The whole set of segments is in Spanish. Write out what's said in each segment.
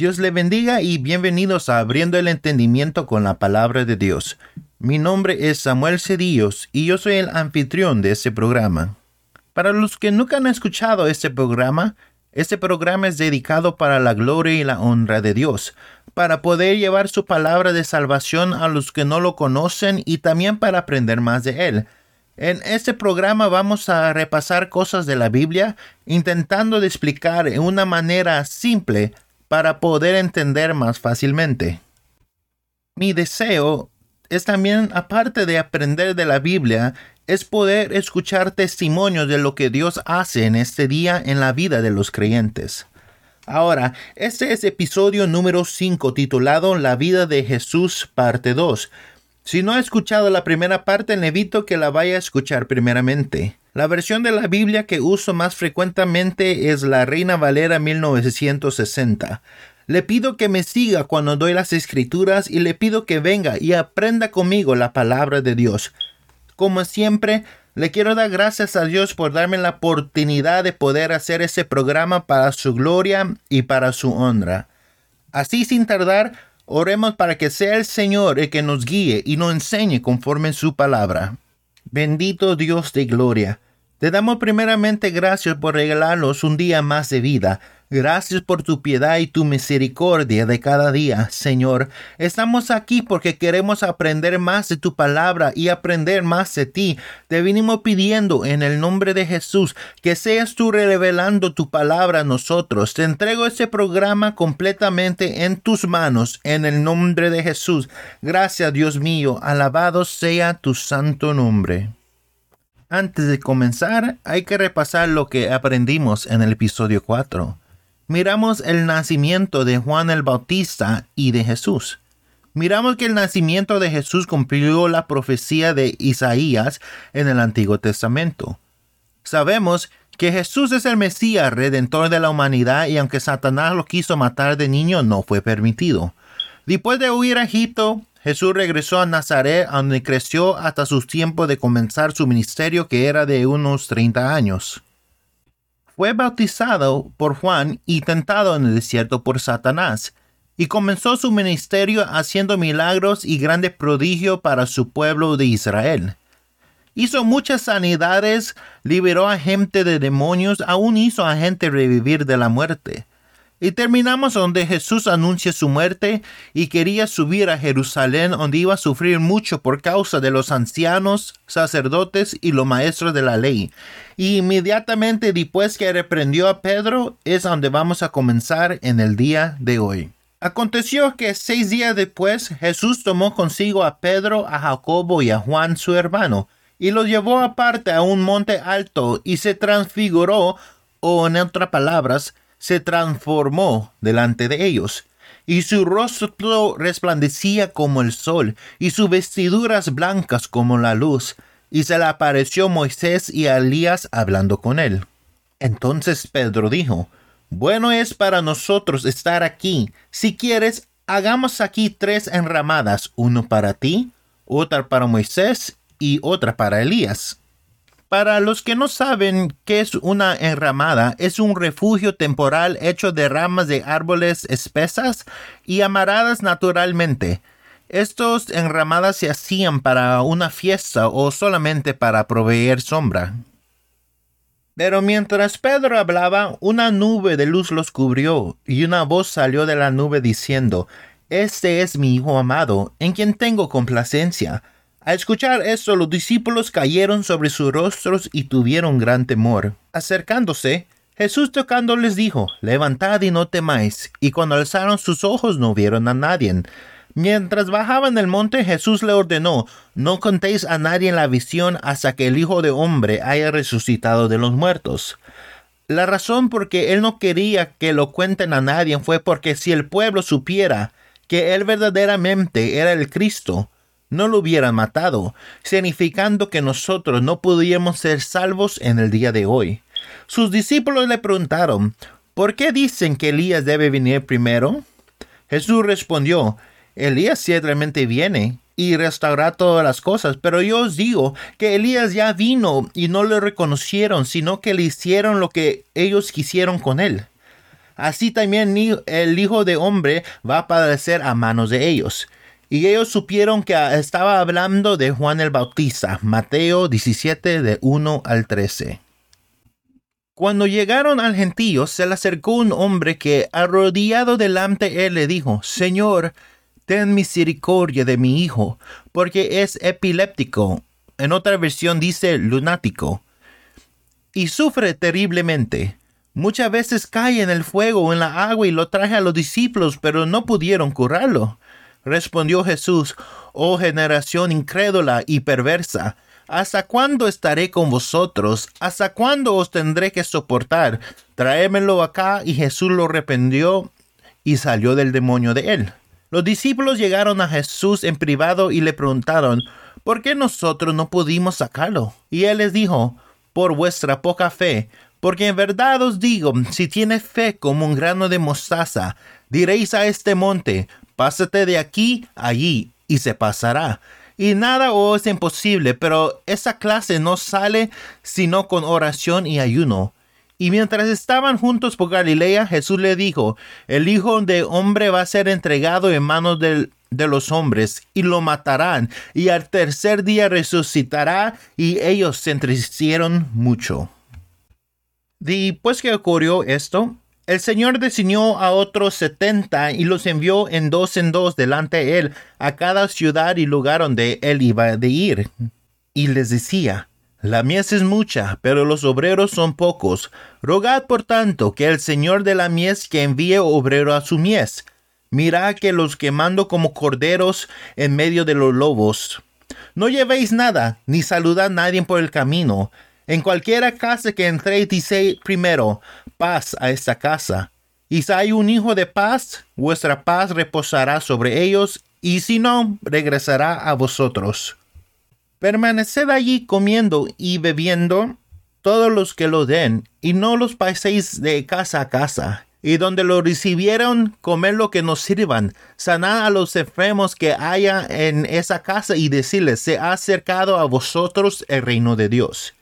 Dios le bendiga y bienvenidos a Abriendo el Entendimiento con la Palabra de Dios. Mi nombre es Samuel Cedillos y yo soy el anfitrión de este programa. Para los que nunca han escuchado este programa, este programa es dedicado para la gloria y la honra de Dios, para poder llevar su palabra de salvación a los que no lo conocen y también para aprender más de Él. En este programa vamos a repasar cosas de la Biblia, intentando explicar en una manera simple para poder entender más fácilmente. Mi deseo es también, aparte de aprender de la Biblia, es poder escuchar testimonios de lo que Dios hace en este día en la vida de los creyentes. Ahora, este es episodio número 5 titulado La vida de Jesús, parte 2. Si no ha escuchado la primera parte, le invito que la vaya a escuchar primeramente. La versión de la Biblia que uso más frecuentemente es la Reina Valera 1960. Le pido que me siga cuando doy las escrituras y le pido que venga y aprenda conmigo la palabra de Dios. Como siempre, le quiero dar gracias a Dios por darme la oportunidad de poder hacer ese programa para su gloria y para su honra. Así sin tardar, oremos para que sea el Señor el que nos guíe y nos enseñe conforme su palabra. Bendito Dios de gloria. Te damos primeramente gracias por regalarnos un día más de vida Gracias por tu piedad y tu misericordia de cada día, Señor. Estamos aquí porque queremos aprender más de tu palabra y aprender más de ti. Te vinimos pidiendo en el nombre de Jesús que seas tú revelando tu palabra a nosotros. Te entrego este programa completamente en tus manos en el nombre de Jesús. Gracias, Dios mío. Alabado sea tu santo nombre. Antes de comenzar, hay que repasar lo que aprendimos en el episodio 4 miramos el nacimiento de Juan el Bautista y de Jesús. Miramos que el nacimiento de Jesús cumplió la profecía de Isaías en el Antiguo Testamento. Sabemos que Jesús es el Mesías redentor de la humanidad y aunque Satanás lo quiso matar de niño no fue permitido. Después de huir a Egipto, Jesús regresó a Nazaret donde creció hasta su tiempo de comenzar su ministerio que era de unos 30 años fue bautizado por Juan y tentado en el desierto por Satanás, y comenzó su ministerio haciendo milagros y grandes prodigios para su pueblo de Israel. Hizo muchas sanidades, liberó a gente de demonios, aún hizo a gente revivir de la muerte. Y terminamos donde Jesús anuncia su muerte y quería subir a Jerusalén donde iba a sufrir mucho por causa de los ancianos, sacerdotes y los maestros de la ley. Y inmediatamente después que reprendió a Pedro es donde vamos a comenzar en el día de hoy. Aconteció que seis días después Jesús tomó consigo a Pedro, a Jacobo y a Juan su hermano, y los llevó aparte a un monte alto y se transfiguró, o en otras palabras, se transformó delante de ellos, y su rostro resplandecía como el sol, y sus vestiduras blancas como la luz, y se le apareció Moisés y Elías hablando con él. Entonces Pedro dijo, Bueno es para nosotros estar aquí. Si quieres, hagamos aquí tres enramadas, uno para ti, otra para Moisés y otra para Elías. Para los que no saben qué es una enramada, es un refugio temporal hecho de ramas de árboles espesas y amarradas naturalmente. Estos enramadas se hacían para una fiesta o solamente para proveer sombra. Pero mientras Pedro hablaba, una nube de luz los cubrió, y una voz salió de la nube diciendo, Este es mi Hijo amado, en quien tengo complacencia al escuchar esto, los discípulos cayeron sobre sus rostros y tuvieron gran temor. Acercándose, Jesús tocándoles dijo, Levantad y no temáis. Y cuando alzaron sus ojos no vieron a nadie. Mientras bajaban el monte, Jesús le ordenó, No contéis a nadie la visión hasta que el Hijo de Hombre haya resucitado de los muertos. La razón por que él no quería que lo cuenten a nadie fue porque si el pueblo supiera que él verdaderamente era el Cristo, no lo hubieran matado, significando que nosotros no podíamos ser salvos en el día de hoy. Sus discípulos le preguntaron, ¿por qué dicen que Elías debe venir primero? Jesús respondió, Elías ciertamente viene y restaurará todas las cosas, pero yo os digo que Elías ya vino y no lo reconocieron, sino que le hicieron lo que ellos quisieron con él. así también el Hijo de Hombre va a padecer a manos de ellos. Y ellos supieron que estaba hablando de Juan el Bautista, Mateo 17 de 1 al 13. Cuando llegaron al gentío, se le acercó un hombre que, arrodillado delante de él, le dijo, Señor, ten misericordia de mi hijo, porque es epiléptico. En otra versión dice lunático. Y sufre terriblemente. Muchas veces cae en el fuego o en la agua y lo traje a los discípulos, pero no pudieron curarlo. Respondió Jesús, Oh generación incrédula y perversa, ¿hasta cuándo estaré con vosotros? ¿Hasta cuándo os tendré que soportar? Traémelo acá. Y Jesús lo arrependió y salió del demonio de él. Los discípulos llegaron a Jesús en privado y le preguntaron, ¿por qué nosotros no pudimos sacarlo? Y él les dijo, por vuestra poca fe, porque en verdad os digo, si tienes fe como un grano de mostaza, diréis a este monte, pásate de aquí allí, y se pasará. Y nada os es imposible, pero esa clase no sale sino con oración y ayuno. Y mientras estaban juntos por Galilea, Jesús le dijo, el Hijo de Hombre va a ser entregado en manos de los hombres, y lo matarán, y al tercer día resucitará, y ellos se entristecieron mucho. Después que ocurrió esto, el Señor designó a otros setenta y los envió en dos en dos delante de él a cada ciudad y lugar donde él iba de ir. Y les decía, la mies es mucha, pero los obreros son pocos. Rogad por tanto que el Señor de la mies que envíe obrero a su mies. Mirad que los quemando como corderos en medio de los lobos. No llevéis nada, ni saludad a nadie por el camino. En cualquiera casa que entréis, dice primero, paz a esta casa. Y si hay un hijo de paz, vuestra paz reposará sobre ellos, y si no, regresará a vosotros. Permaneced allí comiendo y bebiendo todos los que lo den, y no los paséis de casa a casa. Y donde lo recibieron, comer lo que nos sirvan. Sanad a los enfermos que haya en esa casa y decirles, se ha acercado a vosotros el reino de Dios.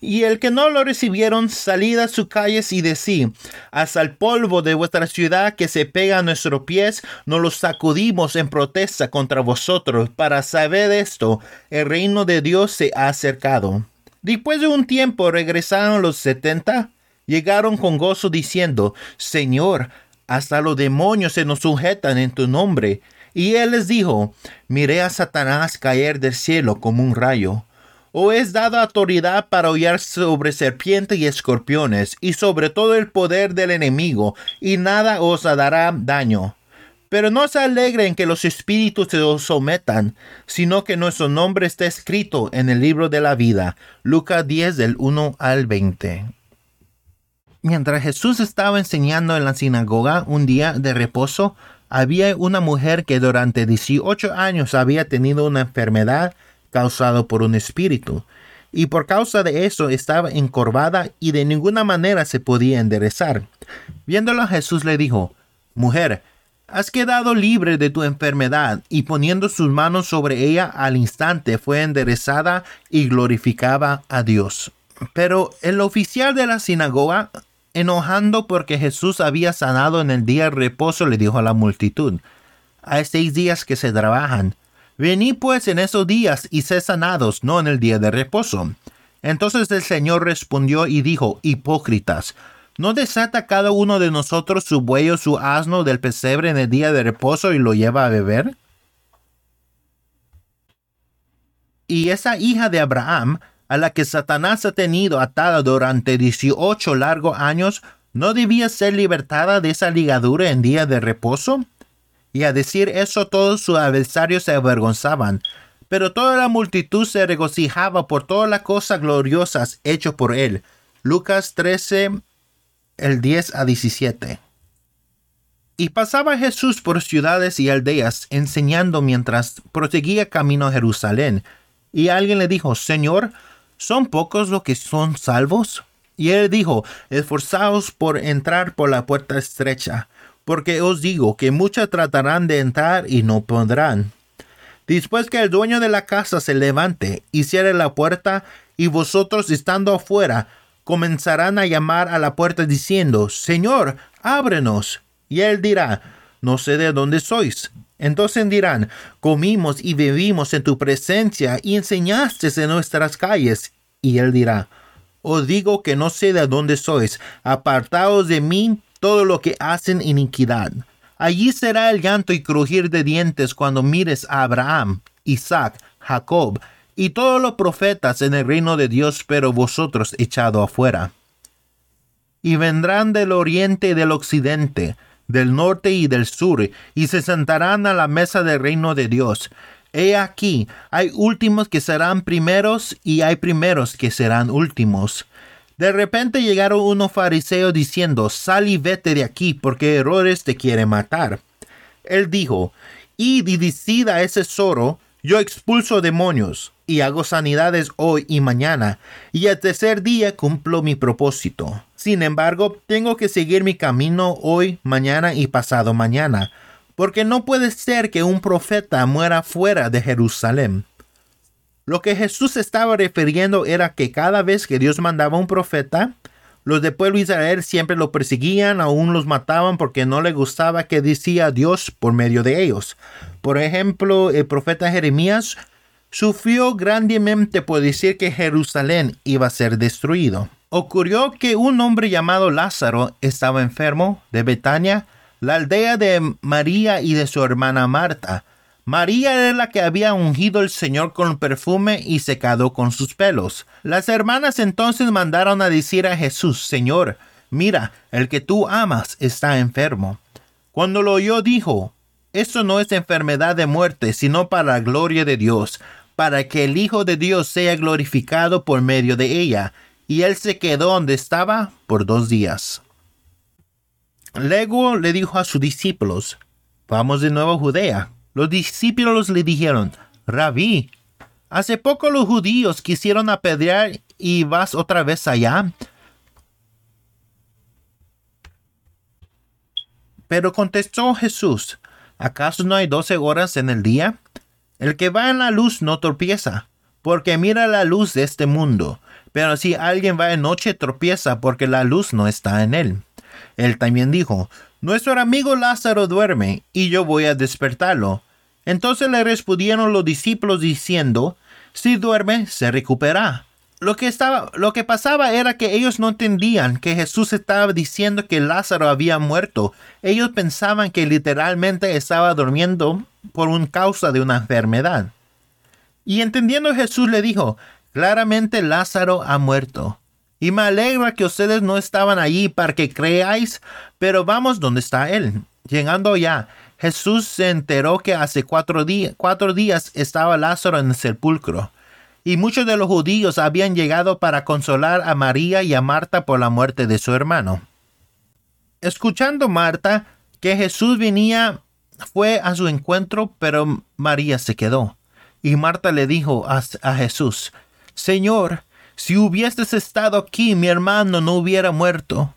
Y el que no lo recibieron, salid a sus calles y decid, hasta el polvo de vuestra ciudad que se pega a nuestros pies, nos lo sacudimos en protesta contra vosotros. Para saber esto, el reino de Dios se ha acercado. Después de un tiempo regresaron los setenta, llegaron con gozo diciendo, Señor, hasta los demonios se nos sujetan en tu nombre. Y él les dijo, miré a Satanás caer del cielo como un rayo o es dada autoridad para hollar sobre serpientes y escorpiones, y sobre todo el poder del enemigo, y nada os dará daño. Pero no se alegren que los espíritus se os sometan, sino que nuestro nombre está escrito en el libro de la vida. Lucas 10 del 1 al 20. Mientras Jesús estaba enseñando en la sinagoga un día de reposo, había una mujer que durante 18 años había tenido una enfermedad causado por un espíritu, y por causa de eso estaba encorvada y de ninguna manera se podía enderezar. Viéndola Jesús le dijo, Mujer, has quedado libre de tu enfermedad, y poniendo sus manos sobre ella al instante fue enderezada y glorificaba a Dios. Pero el oficial de la sinagoga, enojando porque Jesús había sanado en el día de reposo, le dijo a la multitud, Hay seis días que se trabajan, Venid pues en esos días y sé sanados, no en el día de reposo. Entonces el Señor respondió y dijo, Hipócritas, ¿no desata cada uno de nosotros su buey o su asno del pesebre en el día de reposo y lo lleva a beber? Y esa hija de Abraham, a la que Satanás ha tenido atada durante dieciocho largos años, ¿no debía ser libertada de esa ligadura en día de reposo? Y a decir eso todos sus adversarios se avergonzaban. Pero toda la multitud se regocijaba por todas las cosas gloriosas hechas por él. Lucas 13, el 10 a 17. Y pasaba Jesús por ciudades y aldeas, enseñando mientras proseguía camino a Jerusalén. Y alguien le dijo, Señor, ¿son pocos los que son salvos? Y él dijo, esforzaos por entrar por la puerta estrecha porque os digo que muchos tratarán de entrar y no podrán. Después que el dueño de la casa se levante y cierre la puerta, y vosotros estando afuera, comenzarán a llamar a la puerta diciendo, Señor, ábrenos. Y él dirá, no sé de dónde sois. Entonces dirán, comimos y bebimos en tu presencia y enseñaste en nuestras calles. Y él dirá, os digo que no sé de dónde sois, apartaos de mí todo lo que hacen iniquidad. Allí será el llanto y crujir de dientes cuando mires a Abraham, Isaac, Jacob y todos los profetas en el reino de Dios, pero vosotros echado afuera. Y vendrán del oriente y del occidente, del norte y del sur, y se sentarán a la mesa del reino de Dios. He aquí, hay últimos que serán primeros y hay primeros que serán últimos. De repente llegaron unos fariseos diciendo, sal y vete de aquí, porque Herodes te quiere matar. Él dijo, y decid a ese zorro, yo expulso demonios, y hago sanidades hoy y mañana, y al tercer día cumplo mi propósito. Sin embargo, tengo que seguir mi camino hoy, mañana y pasado mañana, porque no puede ser que un profeta muera fuera de Jerusalén. Lo que Jesús estaba refiriendo era que cada vez que Dios mandaba un profeta, los de pueblo Israel siempre lo perseguían, aún los mataban porque no le gustaba que decía Dios por medio de ellos. Por ejemplo, el profeta Jeremías sufrió grandemente por decir que Jerusalén iba a ser destruido. Ocurrió que un hombre llamado Lázaro estaba enfermo de Betania, la aldea de María y de su hermana Marta. María era la que había ungido el Señor con perfume y secado con sus pelos. Las hermanas entonces mandaron a decir a Jesús, Señor, mira, el que tú amas está enfermo. Cuando lo oyó dijo, esto no es enfermedad de muerte, sino para la gloria de Dios, para que el Hijo de Dios sea glorificado por medio de ella. Y él se quedó donde estaba por dos días. Luego le dijo a sus discípulos, vamos de nuevo a Judea. Los discípulos le dijeron, Rabí, hace poco los judíos quisieron apedrear y vas otra vez allá. Pero contestó Jesús, ¿acaso no hay doce horas en el día? El que va en la luz no tropieza, porque mira la luz de este mundo. Pero si alguien va en noche tropieza porque la luz no está en él. Él también dijo, Nuestro amigo Lázaro duerme, y yo voy a despertarlo. Entonces le respondieron los discípulos diciendo, Si duerme, se recupera. Lo que, estaba, lo que pasaba era que ellos no entendían que Jesús estaba diciendo que Lázaro había muerto. Ellos pensaban que literalmente estaba durmiendo por un causa de una enfermedad. Y entendiendo Jesús le dijo, claramente Lázaro ha muerto. Y me alegra que ustedes no estaban allí para que creáis, pero vamos donde está él. Llegando ya, Jesús se enteró que hace cuatro, días estaba Lázaro en el sepulcro. Y muchos de los judíos habían llegado para consolar a María y a Marta por la muerte de su hermano. Escuchando Marta que Jesús venía, fue a su encuentro, pero María se quedó. Y Marta le dijo a, Jesús, Señor, si hubieses estado aquí, mi hermano no hubiera muerto.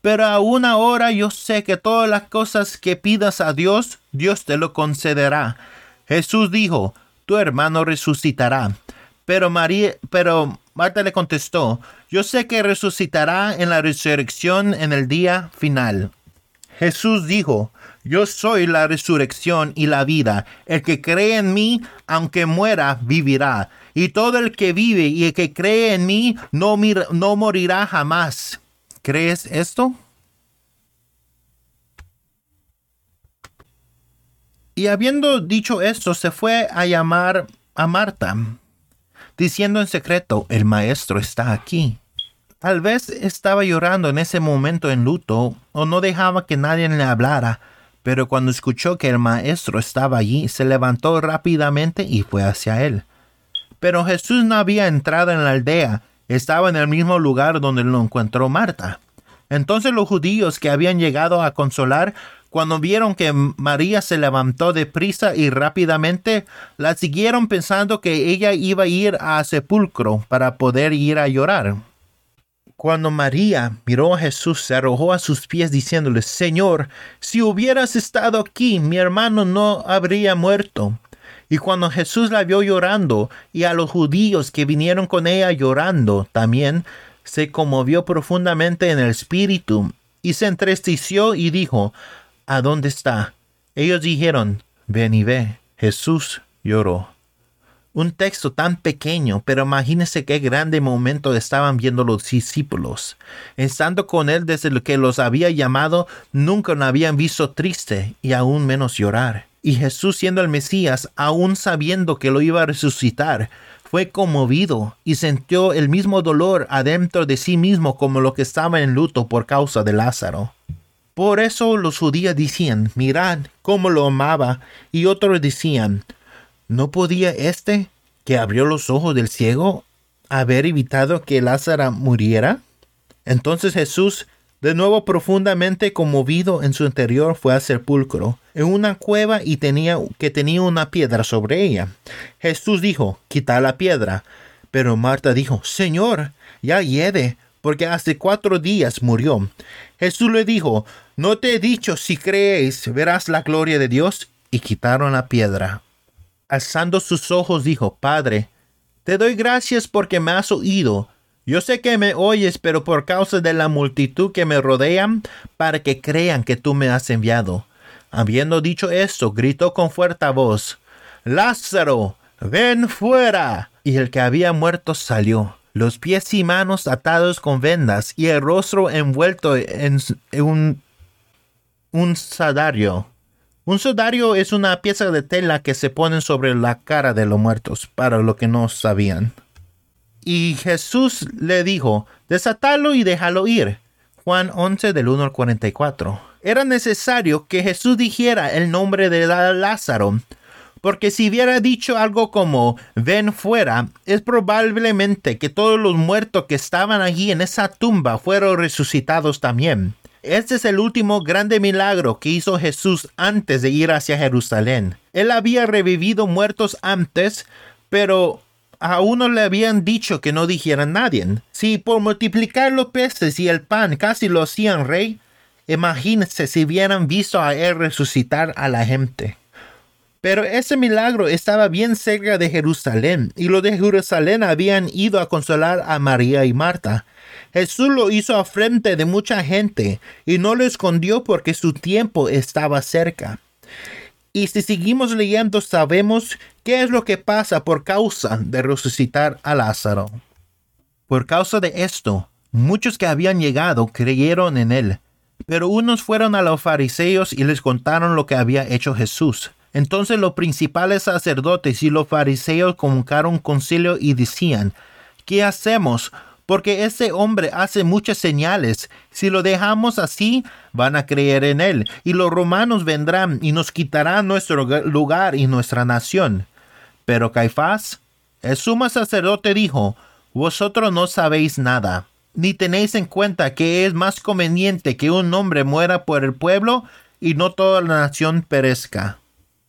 Pero aún ahora yo sé que todas las cosas que pidas a Dios, Dios te lo concederá. Jesús dijo, tu hermano resucitará. Pero María, pero Marta le contestó, yo sé que resucitará en la resurrección en el día final. Jesús dijo, yo soy la resurrección y la vida. El que cree en mí, aunque muera, vivirá. Y todo el que vive y el que cree en mí, no, no morirá jamás. ¿Crees esto? Y habiendo dicho esto, se fue a llamar a Marta, diciendo en secreto, el maestro está aquí. Tal vez estaba llorando en ese momento en luto o no dejaba que nadie le hablara pero cuando escuchó que el maestro estaba allí, se levantó rápidamente y fue hacia él. Pero Jesús no había entrado en la aldea, estaba en el mismo lugar donde lo encontró Marta. Entonces los judíos que habían llegado a consolar, cuando vieron que María se levantó deprisa y rápidamente, la siguieron pensando que ella iba a ir a sepulcro para poder ir a llorar. Cuando María miró a Jesús, se arrojó a sus pies diciéndole, Señor, si hubieras estado aquí, mi hermano no habría muerto. Y cuando Jesús la vio llorando, y a los judíos que vinieron con ella llorando también, se conmovió profundamente en el espíritu y se entristeció y dijo, ¿A dónde está? Ellos dijeron, ven y ve. Jesús lloró. Un texto tan pequeño, pero imagínense qué grande momento estaban viendo los discípulos. Estando con él desde lo que los había llamado, nunca lo habían visto triste y aún menos llorar. Y Jesús siendo el Mesías, aún sabiendo que lo iba a resucitar, fue conmovido y sintió el mismo dolor adentro de sí mismo como lo que estaba en luto por causa de Lázaro. Por eso los judíos decían, mirad cómo lo amaba, y otros decían, ¿no podía éste, que abrió los ojos del ciego, haber evitado que Lázaro muriera? Entonces Jesús, de nuevo profundamente conmovido en su interior, fue al sepulcro, en una cueva y tenía que tenía una piedra sobre ella. Jesús dijo, quita la piedra. Pero Marta dijo, Señor, ya hiede, porque hace cuatro días murió. Jesús le dijo, ¿no te he dicho si creéis verás la gloria de Dios? Y quitaron la piedra. Alzando sus ojos dijo, Padre, te doy gracias porque me has oído. Yo sé que me oyes, pero por causa de la multitud que me rodean, para que crean que tú me has enviado. Habiendo dicho esto, gritó con fuerte voz, Lázaro, ven fuera. Y el que había muerto salió los pies y manos atados con vendas y el rostro envuelto en un, un sadario. Un sudario es una pieza de tela que se pone sobre la cara de los muertos, para lo que no sabían. Y Jesús le dijo, desatalo y déjalo ir. Juan 11 del 1 al 44. Era necesario que Jesús dijera el nombre de Lázaro, porque si hubiera dicho algo como ven fuera, es probablemente que todos los muertos que estaban allí en esa tumba fueron resucitados también. Este es el último grande milagro que hizo Jesús antes de ir hacia Jerusalén. Él había revivido muertos antes, pero a uno le habían dicho que no dijera nadie. Si por multiplicar los peces y el pan casi lo hacían rey, imagínense si hubieran visto a él resucitar a la gente. Pero ese milagro estaba bien cerca de Jerusalén y los de Jerusalén habían ido a consolar a María y Marta. Jesús lo hizo a frente de mucha gente y no lo escondió porque su tiempo estaba cerca. Y si seguimos leyendo sabemos qué es lo que pasa por causa de resucitar a Lázaro. Por causa de esto, muchos que habían llegado creyeron en él, pero unos fueron a los fariseos y les contaron lo que había hecho Jesús. Entonces los principales sacerdotes y los fariseos convocaron concilio y decían, ¿qué hacemos? Porque ese hombre hace muchas señales. Si lo dejamos así, van a creer en él, y los romanos vendrán y nos quitarán nuestro lugar y nuestra nación. Pero Caifás, el sumo sacerdote, dijo, Vosotros no sabéis nada, ni tenéis en cuenta que es más conveniente que un hombre muera por el pueblo y no toda la nación perezca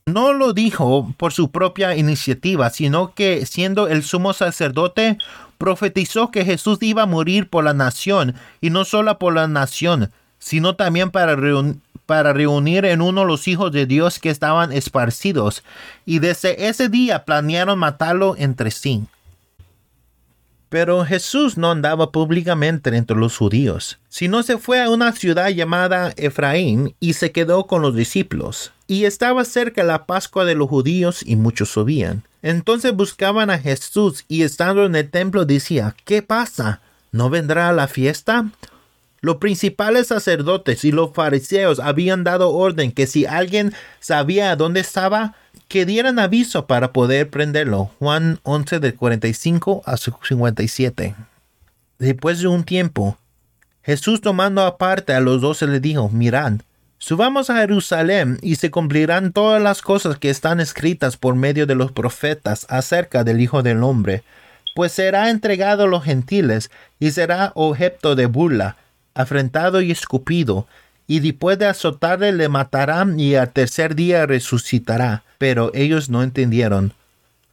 no lo dijo por su propia iniciativa, sino que siendo el sumo sacerdote, profetizó que Jesús iba a morir por la nación, y no solo por la nación, sino también para, reunir en uno los hijos de Dios que estaban esparcidos, y desde ese día planearon matarlo entre sí. Pero Jesús no andaba públicamente entre los judíos, sino se fue a una ciudad llamada Efraín y se quedó con los discípulos. Y estaba cerca la Pascua de los judíos y muchos subían. Entonces buscaban a Jesús y estando en el templo decía, ¿qué pasa? ¿No vendrá a la fiesta? Los principales sacerdotes y los fariseos habían dado orden que si alguien sabía dónde estaba, que dieran aviso para poder prenderlo. Juan 11 del 45 a 57. Después de un tiempo, Jesús tomando aparte a los doce le dijo, mirad, subamos a Jerusalén y se cumplirán todas las cosas que están escritas por medio de los profetas acerca del Hijo del Hombre, pues será entregado a los gentiles y será objeto de burla, afrentado y escupido, y después de azotarle le matarán y al tercer día resucitará. Pero ellos no entendieron.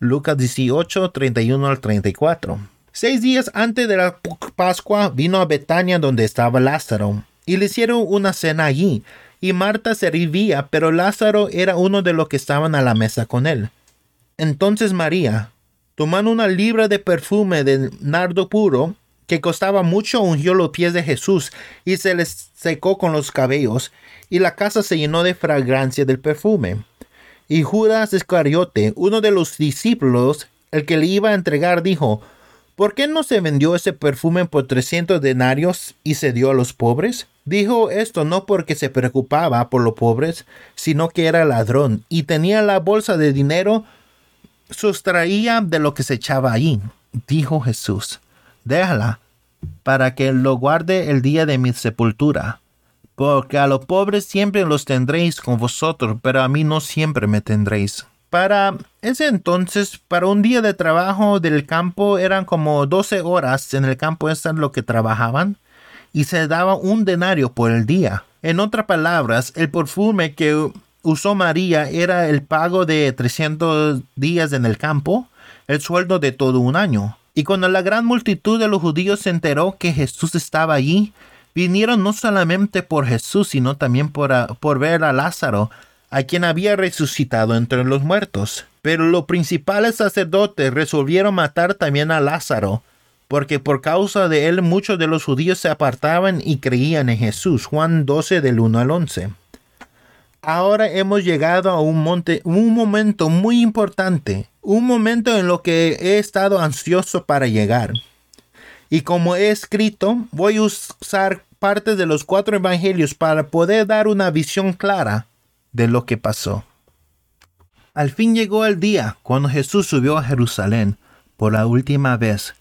Lucas 18, 31 al 34. Seis días antes de la Pascua vino a Betania donde estaba Lázaro, y le hicieron una cena allí, y Marta servía, pero Lázaro era uno de los que estaban a la mesa con él. Entonces María, tomando una libra de perfume de nardo puro, que costaba mucho, ungió los pies de Jesús y se les secó con los cabellos, y la casa se llenó de fragancia del perfume. Y Judas Iscariote, uno de los discípulos, el que le iba a entregar, dijo, ¿Por qué no se vendió ese perfume por trescientos denarios y se dio a los pobres? Dijo esto no porque se preocupaba por los pobres, sino que era ladrón y tenía la bolsa de dinero, sustraía de lo que se echaba allí. Dijo Jesús, déjala, para que lo guarde el día de mi sepultura. Porque a los pobres siempre los tendréis con vosotros, pero a mí no siempre me tendréis. Para ese entonces, para un día de trabajo del campo eran como 12 horas en el campo, es lo que trabajaban, y se daba un denario por el día. En otras palabras, el perfume que usó María era el pago de 300 días en el campo, el sueldo de todo un año. Y cuando la gran multitud de los judíos se enteró que Jesús estaba allí, vinieron no solamente por Jesús, sino también por, por ver a Lázaro, a quien había resucitado entre los muertos. Pero los principales sacerdotes resolvieron matar también a Lázaro, porque por causa de él muchos de los judíos se apartaban y creían en Jesús. Juan 12 del 1 al 11. Ahora hemos llegado a un, monte, un momento muy importante, un momento en lo que he estado ansioso para llegar. Y como he escrito, voy a usar parte de los cuatro evangelios para poder dar una visión clara de lo que pasó. Al fin llegó el día cuando Jesús subió a Jerusalén por la última vez.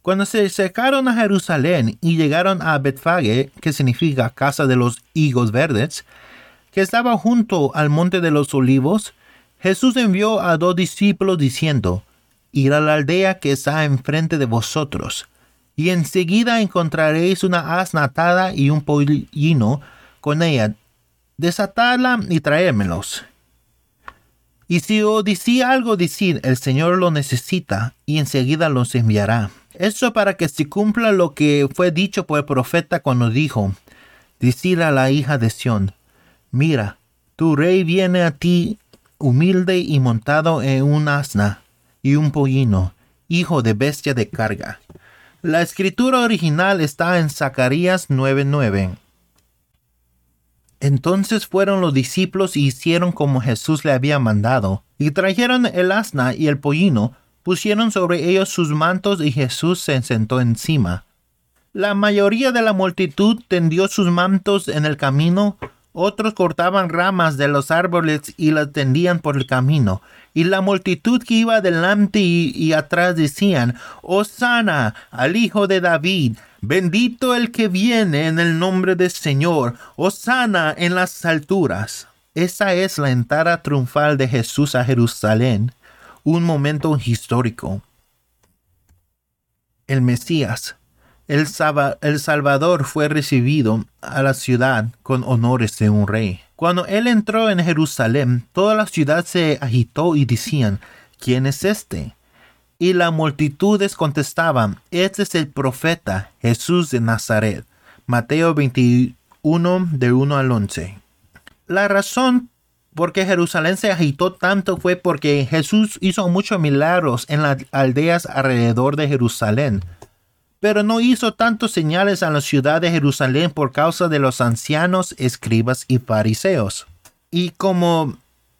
Cuando se acercaron a Jerusalén y llegaron a Betfage, que significa casa de los higos verdes, que estaba junto al monte de los olivos, Jesús envió a dos discípulos diciendo, Ir a la aldea que está enfrente de vosotros, y enseguida encontraréis una asna atada y un pollino con ella desatadla y traérmelos. Y si os decía algo, decir, el Señor lo necesita, y enseguida los enviará. Esto para que se cumpla lo que fue dicho por el profeta cuando dijo, decir a la hija de Sión, mira, tu rey viene a ti humilde y montado en un asna y un pollino, hijo de bestia de carga. La escritura original está en Zacarías 9:9. Entonces fueron los discípulos y hicieron como Jesús le había mandado, y trajeron el asna y el pollino, pusieron sobre ellos sus mantos y Jesús se sentó encima. La mayoría de la multitud tendió sus mantos en el camino, otros cortaban ramas de los árboles y las tendían por el camino, y la multitud que iba delante y, atrás decían, Osana al Hijo de David, Bendito el que viene en el nombre del Señor, Osana en las alturas. Esa es la entrada triunfal de Jesús a Jerusalén, un momento histórico. El Mesías, el, el, Salvador, fue recibido a la ciudad con honores de un rey. Cuando él entró en Jerusalén, toda la ciudad se agitó y decían, ¿quién es este? Y las multitudes contestaban, Este es el profeta Jesús de Nazaret. Mateo 21 de 1 al 11. La razón por qué Jerusalén se agitó tanto fue porque Jesús hizo muchos milagros en las aldeas alrededor de Jerusalén, pero no hizo tantos señales a la ciudad de Jerusalén por causa de los ancianos, escribas y fariseos. Y como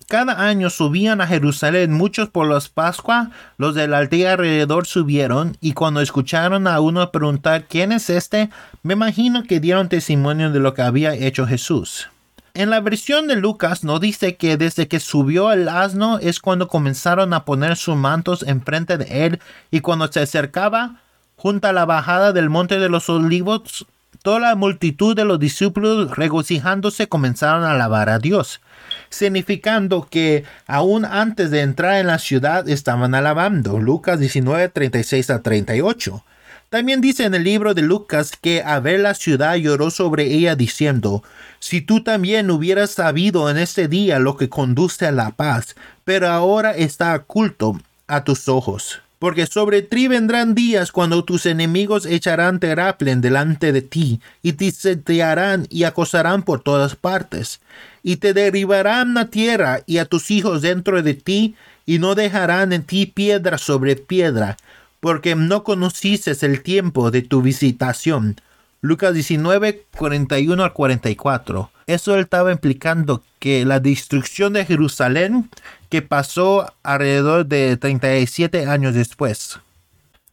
cada año subían a Jerusalén muchos por las Pascua, los de la aldea alrededor subieron, y cuando escucharon a uno preguntar quién es este, me imagino que dieron testimonio de lo que había hecho Jesús. En la versión de Lucas no dice que desde que subió el asno es cuando comenzaron a poner sus mantos enfrente de él y cuando se acercaba junto a la bajada del monte de los olivos, toda la multitud de los discípulos regocijándose comenzaron a alabar a Dios significando que aún antes de entrar en la ciudad estaban alabando. Lucas 19, 36 a 38. También dice en el libro de Lucas que a ver la ciudad lloró sobre ella diciendo, si tú también hubieras sabido en este día lo que conduce a la paz, pero ahora está oculto a tus ojos. Porque sobre ti vendrán días cuando tus enemigos echarán teraplen delante de ti, y te sitiarán y acosarán por todas partes, y te derribarán la tierra y a tus hijos dentro de ti, y no dejarán en ti piedra sobre piedra, porque no conociste el tiempo de tu visitación. Lucas 19, 41 al 44. Eso estaba implicando que la destrucción de Jerusalén que pasó alrededor de 37 años después.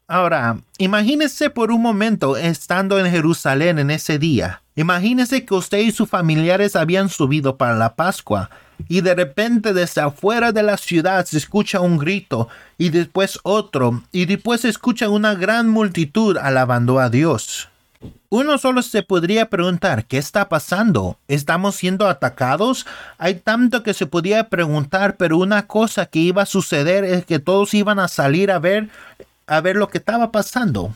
Ahora, imagínese por un momento estando en Jerusalén en ese día. Imagínese que usted y sus familiares habían subido para la Pascua y de repente desde afuera de la ciudad se escucha un grito y después otro y después se escucha una gran multitud alabando a Dios. Uno solo se podría preguntar, ¿qué está pasando? ¿Estamos siendo atacados? Hay tanto que se podía preguntar, pero una cosa que iba a suceder es que todos iban a salir a ver a ver lo que estaba pasando.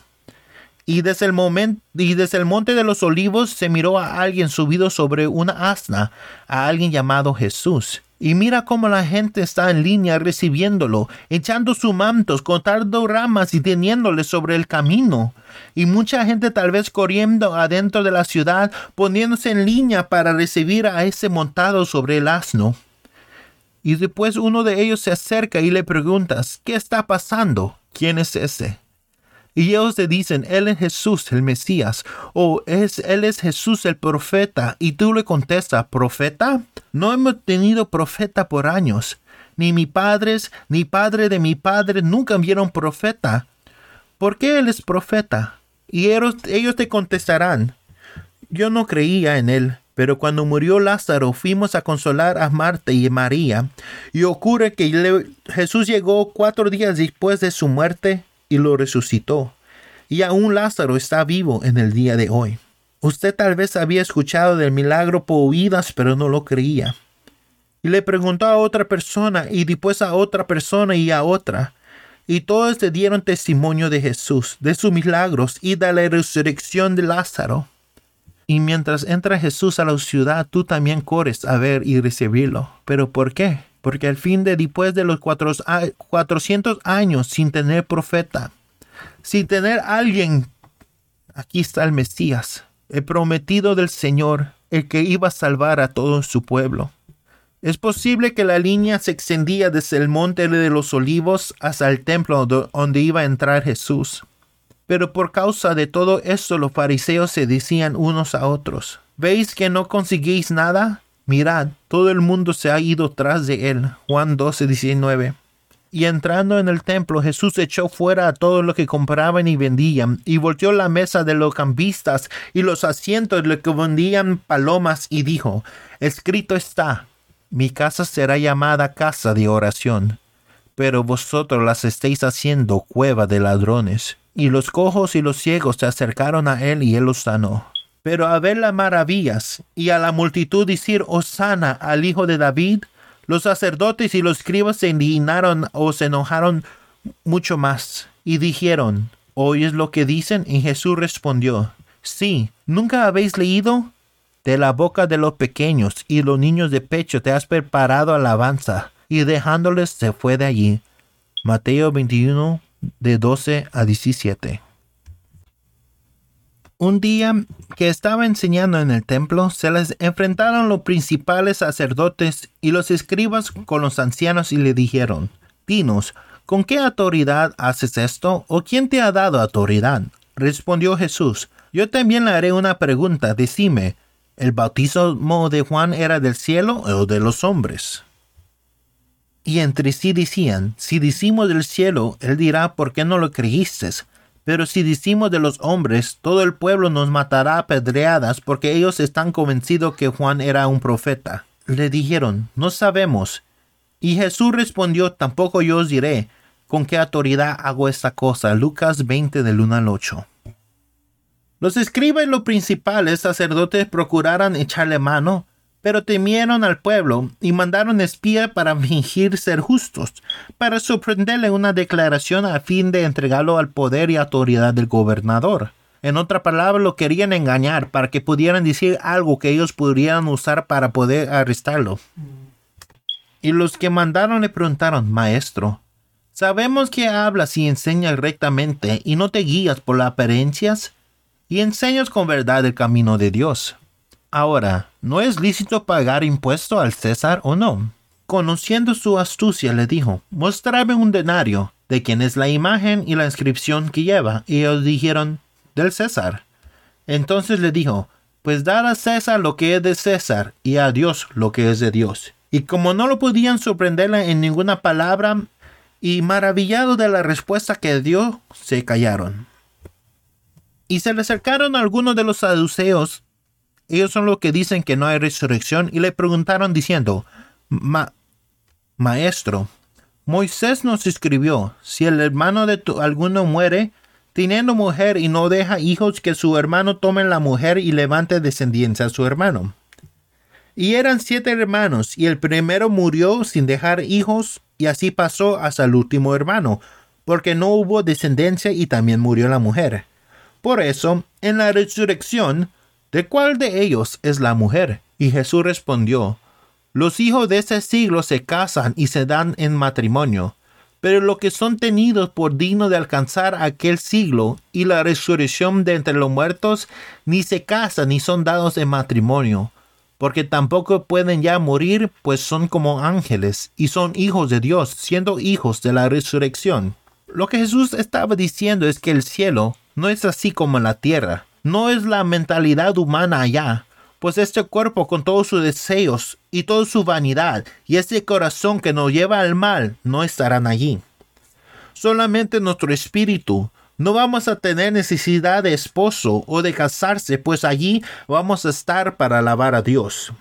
Y desde el momento y desde el monte de los olivos se miró a alguien subido sobre una asna, a alguien llamado Jesús. Y mira cómo la gente está en línea recibiéndolo, echando sus mantos, cortando ramas y teniéndole sobre el camino. Y mucha gente tal vez corriendo adentro de la ciudad, poniéndose en línea para recibir a ese montado sobre el asno. Y después uno de ellos se acerca y le preguntas, ¿qué está pasando? ¿quién es ese? Y ellos te dicen, Él es Jesús, el Mesías, o es, Él es Jesús, el profeta. Y tú le contestas, ¿profeta? No hemos tenido profeta por años. Ni mi padres, ni padre de mi padre nunca vieron profeta. ¿Por qué Él es profeta? Y ellos, ellos te contestarán, yo no creía en Él. Pero cuando murió Lázaro fuimos a consolar a Marta y María. Y ocurre que Jesús llegó cuatro días después de su muerte y lo resucitó. Y aún Lázaro está vivo en el día de hoy. Usted tal vez había escuchado del milagro por oídas, pero no lo creía. Y le preguntó a otra persona y después a otra persona y a otra. Y todos le dieron testimonio de Jesús, de sus milagros y de la resurrección de Lázaro. Y mientras entra Jesús a la ciudad, tú también corres a ver y recibirlo. ¿Pero por qué? Porque al fin de después de los 400 años sin tener profeta, sin tener alguien, aquí está el Mesías, el prometido del Señor, el que iba a salvar a todo su pueblo. Es posible que la línea se extendía desde el monte de los olivos hasta el templo donde iba a entrar Jesús. Pero por causa de todo esto los fariseos se decían unos a otros, ¿veis que no conseguís nada? Mirad, todo el mundo se ha ido tras de él. Juan 12, 19. Y entrando en el templo, Jesús echó fuera a todos los que compraban y vendían, y volteó la mesa de los cambistas y los asientos de los que vendían palomas, y dijo, Escrito está, mi casa será llamada casa de oración, pero vosotros las estáis haciendo cueva de ladrones y los cojos y los ciegos se acercaron a él y él los sanó. Pero a ver las maravillas y a la multitud decir Osana al hijo de David, los sacerdotes y los escribas se indignaron o se enojaron mucho más y dijeron, ¿oyes lo que dicen? Y Jesús respondió, sí, ¿nunca habéis leído? De la boca de los pequeños y los niños de pecho te has preparado alabanza, y dejándoles se fue de allí. Mateo 21, de 12 a 17. Un día que estaba enseñando en el templo, se les enfrentaron los principales sacerdotes y los escribas con los ancianos y le dijeron, Dinos, ¿con qué autoridad haces esto? ¿O quién te ha dado autoridad? Respondió Jesús, Yo también le haré una pregunta, decime, ¿el bautismo de Juan era del cielo o de los hombres? Y entre sí decían, si decimos del cielo, él dirá, ¿por qué no lo creíste? Pero si decimos de los hombres, todo el pueblo nos matará a pedreadas, porque ellos están convencidos que Juan era un profeta. Le dijeron, no sabemos. Y Jesús respondió, tampoco yo os diré con qué autoridad hago esta cosa. Lucas 20 del 1 al 8. Los escribas y los principales sacerdotes procuraran echarle mano, pero temieron al pueblo y mandaron espía para fingir ser justos, para sorprenderle una declaración a fin de entregarlo al poder y autoridad del gobernador. En otra palabra, lo querían engañar para que pudieran decir algo que ellos pudieran usar para poder arrestarlo. Y los que mandaron le preguntaron, Maestro, sabemos que hablas y enseñas rectamente y no te guías por las apariencias, y enseñas con verdad el camino de Dios. Ahora, ¿no es lícito pagar impuesto al César o no? Conociendo su astucia, le dijo, Mostrame un denario. ¿de quién es la imagen y la inscripción que lleva? Y ellos dijeron, del César. Entonces le dijo, pues dar a César lo que es de César y a Dios lo que es de Dios. Y como no lo podían sorprenderle en ninguna palabra, y maravillado de la respuesta que dio, se callaron. Y se le acercaron algunos de los saduceos, ellos son los que dicen que no hay resurrección, y le preguntaron diciendo, Maestro, Moisés nos escribió, si el hermano de alguno muere, teniendo mujer y no deja hijos, que su hermano tome la mujer y levante descendencia a su hermano. Y eran siete hermanos, y el primero murió sin dejar hijos, y así pasó hasta el último hermano, porque no hubo descendencia y también murió la mujer. Por eso, en la resurrección, ¿de cuál de ellos es la mujer? Y Jesús respondió, Los hijos de ese siglo se casan y se dan en matrimonio, pero los que son tenidos por dignos de alcanzar aquel siglo y la resurrección de entre los muertos, ni se casan ni son dados en matrimonio, porque tampoco pueden ya morir, pues son como ángeles y son hijos de Dios, siendo hijos de la resurrección. Lo que Jesús estaba diciendo es que el cielo no es así como la tierra, no es la mentalidad humana allá, pues este cuerpo con todos sus deseos y toda su vanidad y este corazón que nos lleva al mal no estarán allí. Solamente nuestro espíritu, no vamos a tener necesidad de esposo o de casarse, pues allí vamos a estar para alabar a Dios.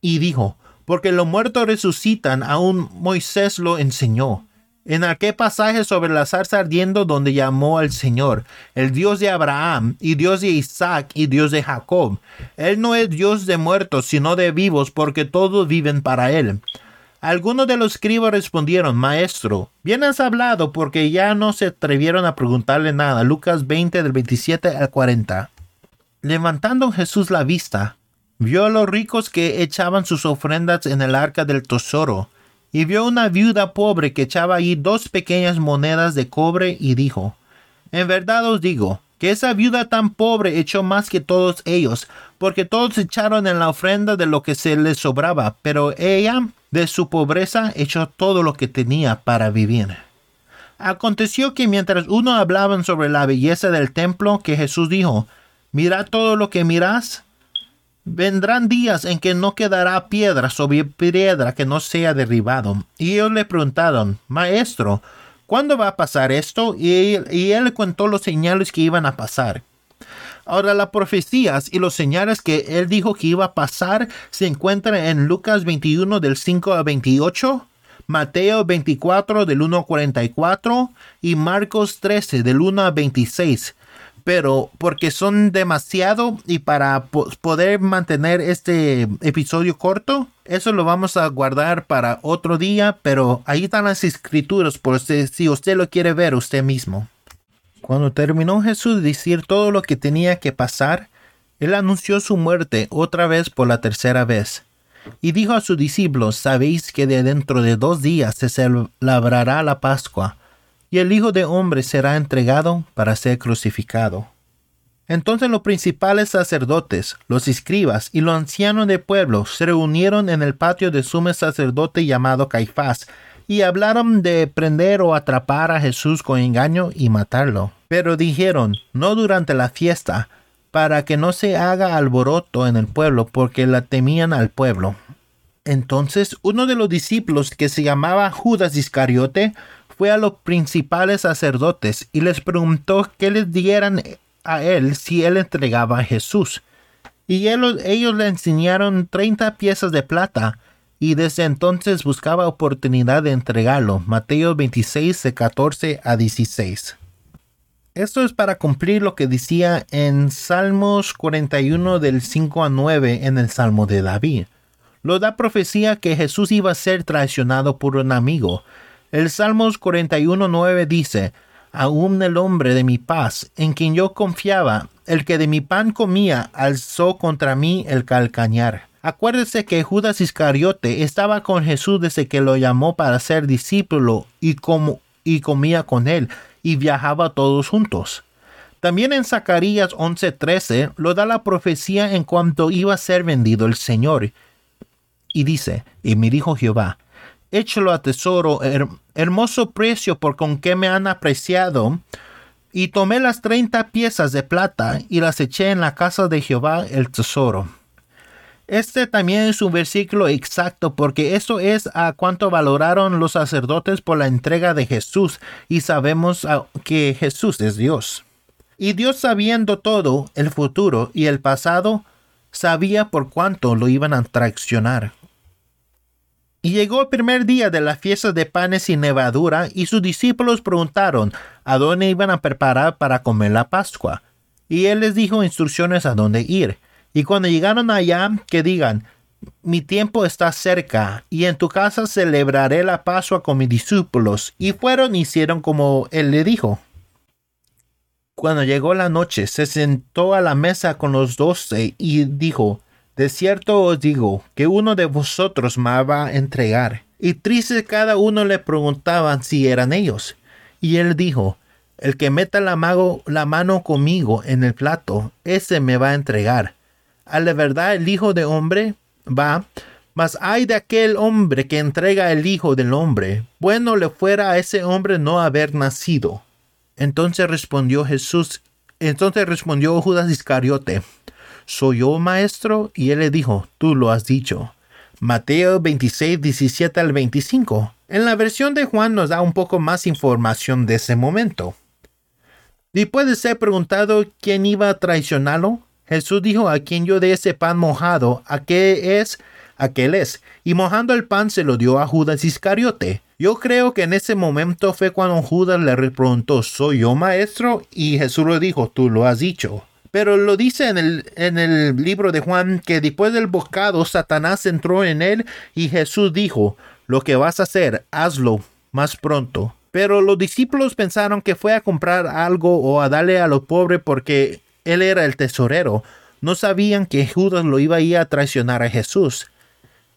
Y dijo, porque los muertos resucitan, aún Moisés lo enseñó. En aquel pasaje sobre la zarza ardiendo donde llamó al Señor, el Dios de Abraham, y Dios de Isaac, y Dios de Jacob. Él no es Dios de muertos, sino de vivos, porque todos viven para Él. Algunos de los escribas respondieron, Maestro, bien has hablado porque ya no se atrevieron a preguntarle nada. Lucas 20 del 27 al 40. Levantando Jesús la vista, vio a los ricos que echaban sus ofrendas en el arca del tesoro, y vio una viuda pobre que echaba allí dos pequeñas monedas de cobre y dijo, En verdad os digo, que esa viuda tan pobre echó más que todos ellos, porque todos echaron en la ofrenda de lo que se les sobraba, pero ella de su pobreza echó todo lo que tenía para vivir. Aconteció que mientras uno hablaban sobre la belleza del templo, que Jesús dijo, Mirad todo lo que mirás. Vendrán días en que no quedará piedra sobre piedra que no sea derribado. Y ellos le preguntaron, Maestro, ¿cuándo va a pasar esto? Y, y él contó los señales que iban a pasar. Ahora las profecías y los señales que él dijo que iba a pasar se encuentran en Lucas 21 del 5 al 28, Mateo 24 del 1 al 44 y Marcos 13 del 1 al 26. Pero porque son demasiado y para poder mantener este episodio corto, eso lo vamos a guardar para otro día, pero ahí están las escrituras por si usted lo quiere ver usted mismo. Cuando terminó Jesús de decir todo lo que tenía que pasar, él anunció su muerte otra vez por la tercera vez. Y dijo a sus discípulos, sabéis que de dentro de dos días se celebrará la Pascua, y el Hijo de Hombre será entregado para ser crucificado. Entonces los principales sacerdotes, los escribas y los ancianos del pueblo se reunieron en el patio del sumo sacerdote llamado Caifás, y hablaron de prender o atrapar a Jesús con engaño y matarlo. Pero dijeron, no durante la fiesta, para que no se haga alboroto en el pueblo, porque la temían al pueblo. Entonces uno de los discípulos que se llamaba Judas Iscariote fue a los principales sacerdotes y les preguntó que les dieran a él si él entregaba a Jesús. Y ellos le enseñaron treinta piezas de plata, y desde entonces buscaba oportunidad de entregarlo. Mateo 26 de 14 a 16. Esto es para cumplir lo que decía en Salmos 41 del 5 a 9 en el Salmo de David. Lo da profecía que Jesús iba a ser traicionado por un amigo. El Salmos 41 9 dice, Aún el hombre de mi paz, en quien yo confiaba, el que de mi pan comía, alzó contra mí el calcañar. Acuérdese que Judas Iscariote estaba con Jesús desde que lo llamó para ser discípulo y, y comía con él y viajaba todos juntos. También en Zacarías 11:13 lo da la profecía en cuanto iba a ser vendido el Señor. Y dice, y me dijo Jehová, échalo a tesoro, hermoso precio por con que me han apreciado. Y tomé las treinta piezas de plata y las eché en la casa de Jehová el tesoro. Este también es un versículo exacto porque eso es a cuánto valoraron los sacerdotes por la entrega de Jesús y sabemos que Jesús es Dios. Y Dios sabiendo todo, el futuro y el pasado, sabía por cuánto lo iban a traicionar. Y llegó el primer día de la fiesta de panes sin levadura, y sus discípulos preguntaron a dónde iban a preparar para comer la Pascua. Y él les dijo instrucciones a dónde ir. Y cuando llegaron allá, que digan, mi tiempo está cerca, y en tu casa celebraré la Pascua con mis discípulos. Y fueron y hicieron como él le dijo. Cuando llegó la noche, se sentó a la mesa con los doce y dijo, De cierto os digo, que uno de vosotros me va a entregar. Y triste cada uno le preguntaban si eran ellos. Y él dijo, El que meta la, la mano conmigo en el plato, ese me va a entregar. A la verdad el Hijo de Hombre va, mas hay de aquel hombre que entrega el Hijo del Hombre. Bueno le fuera a ese hombre no haber nacido. Entonces respondió Jesús, entonces respondió Judas Iscariote, ¿soy yo maestro? Y él le dijo, tú lo has dicho. Mateo 26, 17 al 25. En la versión de Juan nos da un poco más información de ese momento. Después de ser preguntado quién iba a traicionarlo, Jesús dijo a quien yo dé ese pan mojado, a qué es, aquel es, y mojando el pan se lo dio a Judas Iscariote. Yo creo que en ese momento fue cuando Judas le preguntó, ¿soy yo maestro? Y Jesús le dijo, tú lo has dicho. Pero lo dice en el, en el libro de Juan que después del bocado Satanás entró en él y Jesús dijo, lo que vas a hacer, hazlo más pronto. Pero los discípulos pensaron que fue a comprar algo o a darle a los pobres porque él era el tesorero. No sabían que Judas lo iba a ir a traicionar a Jesús.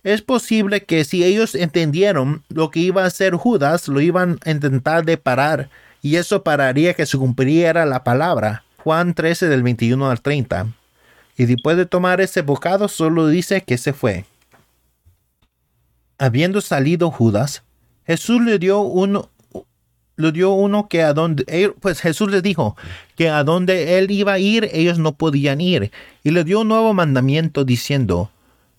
Es posible que si ellos entendieron lo que iba a hacer Judas, lo iban a intentar de parar, y eso pararía que se cumpliera la palabra. Juan 13 del 21 al 30. Y después de tomar ese bocado, solo dice que se fue. Habiendo salido Judas, Jesús le dio uno, le dio uno que a donde, pues Jesús les dijo que a donde él iba a ir, ellos no podían ir, y le dio un nuevo mandamiento diciendo,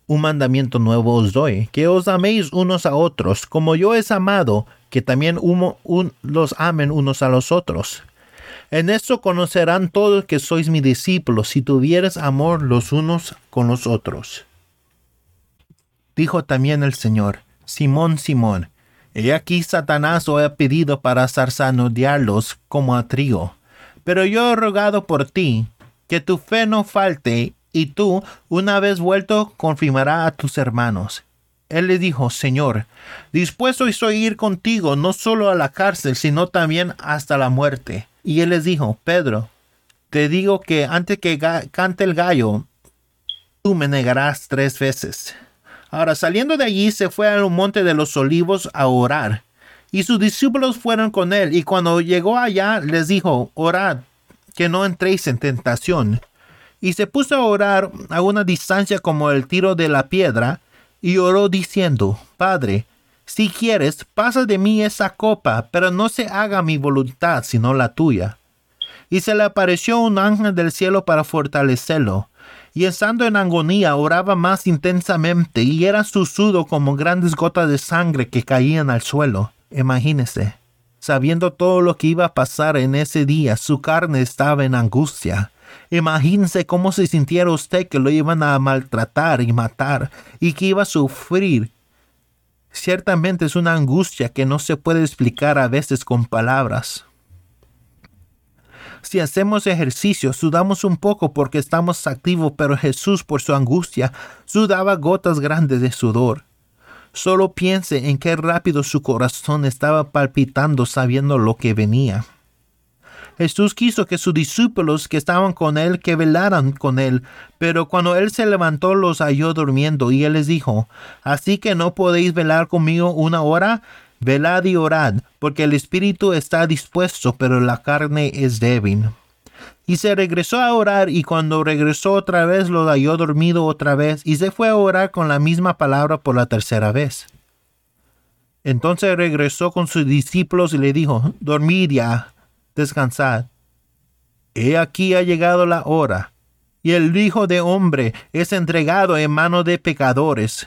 un mandamiento nuevo os doy, que os améis unos a otros, como yo he amado, que también los amen unos a los otros. En esto conocerán todos que sois mis discípulos, si tuvieres amor los unos con los otros. Dijo también el Señor, Simón, Simón, he aquí Satanás os ha pedido para zarzanodearlos como a trigo. Pero yo he rogado por ti, que tu fe no falte, y tú, una vez vuelto, confirmará a tus hermanos. Él le dijo, Señor, dispuesto estoy ir contigo no solo a la cárcel, sino también hasta la muerte. Y él les dijo, Pedro, te digo que antes que cante el gallo, tú me negarás tres veces. Ahora, saliendo de allí, se fue al monte de los olivos a orar. Y sus discípulos fueron con él, y cuando llegó allá, les dijo, orad, que no entréis en tentación y se puso a orar a una distancia como el tiro de la piedra, y oró diciendo, Padre, si quieres, pasa de mí esa copa, pero no se haga mi voluntad, sino la tuya. Y se le apareció un ángel del cielo para fortalecerlo, y estando en agonía oraba más intensamente, y era susudo como grandes gotas de sangre que caían al suelo. Imagínese, sabiendo todo lo que iba a pasar en ese día, su carne estaba en angustia Imagínese cómo se sintiera usted que lo iban a maltratar y matar y que iba a sufrir. Ciertamente es una angustia que no se puede explicar a veces con palabras. Si hacemos ejercicio, sudamos un poco porque estamos activos, pero Jesús por su angustia sudaba gotas grandes de sudor. Solo piense en qué rápido su corazón estaba palpitando sabiendo lo que venía. Jesús quiso que sus discípulos que estaban con él que velaran con él, pero cuando él se levantó los halló durmiendo y él les dijo, Así que no podéis velar conmigo una hora, velad y orad, porque el espíritu está dispuesto, pero la carne es débil. Y se regresó a orar y cuando regresó otra vez lo halló dormido otra vez y se fue a orar con la misma palabra por la tercera vez. Entonces regresó con sus discípulos y le dijo, dormid ya, descansad. He aquí ha llegado la hora, y el Hijo de Hombre es entregado en mano de pecadores.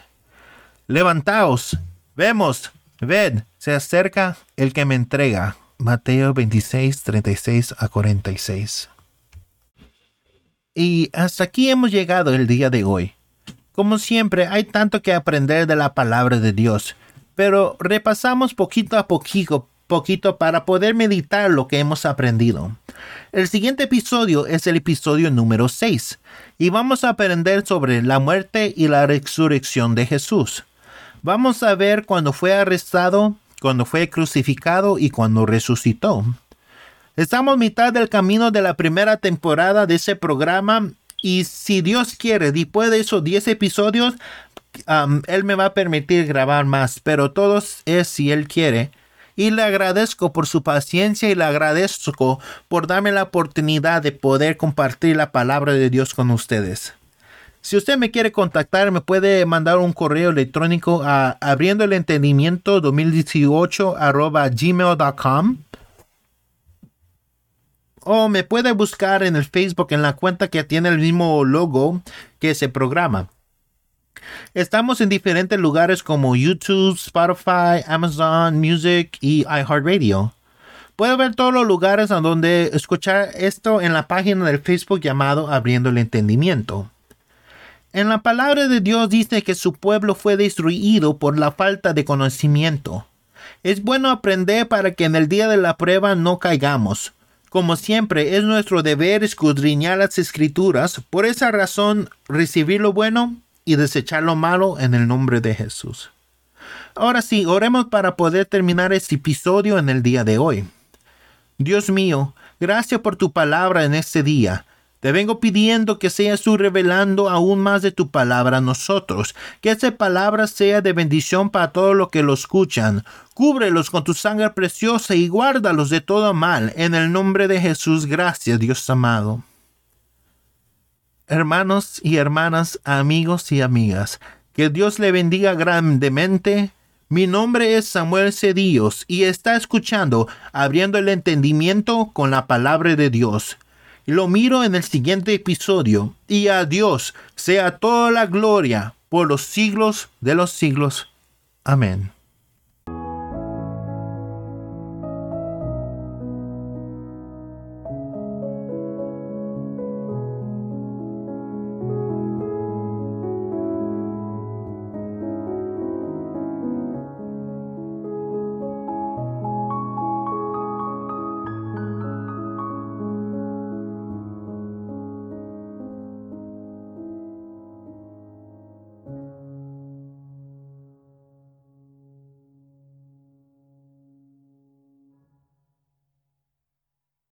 Levantaos, vemos, ved, se acerca el que me entrega. Mateo 26, 36 a 46. Y hasta aquí hemos llegado el día de hoy. Como siempre, hay tanto que aprender de la palabra de Dios, pero repasamos poquito a poquito, poquito para poder meditar lo que hemos aprendido. El siguiente episodio es el episodio número 6 y vamos a aprender sobre la muerte y la resurrección de Jesús. Vamos a ver cuando fue arrestado, cuando fue crucificado y cuando resucitó. Estamos mitad del camino de la primera temporada de ese programa y si Dios quiere, después de esos 10 episodios, Él me va a permitir grabar más, pero todos es si Él quiere. Y le agradezco por su paciencia y le agradezco por darme la oportunidad de poder compartir la palabra de Dios con ustedes. Si usted me quiere contactar, me puede mandar un correo electrónico a abriendo el entendimiento 2018 gmail.com o me puede buscar en el Facebook en la cuenta que tiene el mismo logo que ese programa. Estamos en diferentes lugares como YouTube, Spotify, Amazon Music y iHeartRadio. Puede ver todos los lugares donde escuchar esto en la página del Facebook llamado Abriendo el Entendimiento. En la palabra de Dios dice que su pueblo fue destruido por la falta de conocimiento. Es bueno aprender para que en el día de la prueba no caigamos. Como siempre, es nuestro deber escudriñar las escrituras, por esa razón recibir lo bueno y desechar lo malo en el nombre de Jesús. Ahora sí, oremos para poder terminar este episodio en el día de hoy. Dios mío, gracias por tu palabra en este día. Te vengo pidiendo que seas tú revelando aún más de tu palabra a nosotros, que esa palabra sea de bendición para todos los que lo escuchan. Cúbrelos con tu sangre preciosa y guárdalos de todo mal. En el nombre de Jesús, gracias Dios amado. Hermanos y hermanas, amigos y amigas, que Dios le bendiga grandemente. Mi nombre es Samuel Cedillos y está escuchando Abriendo el Entendimiento con la Palabra de Dios. Lo miro en el siguiente episodio y a Dios sea toda la gloria por los siglos de los siglos. Amén.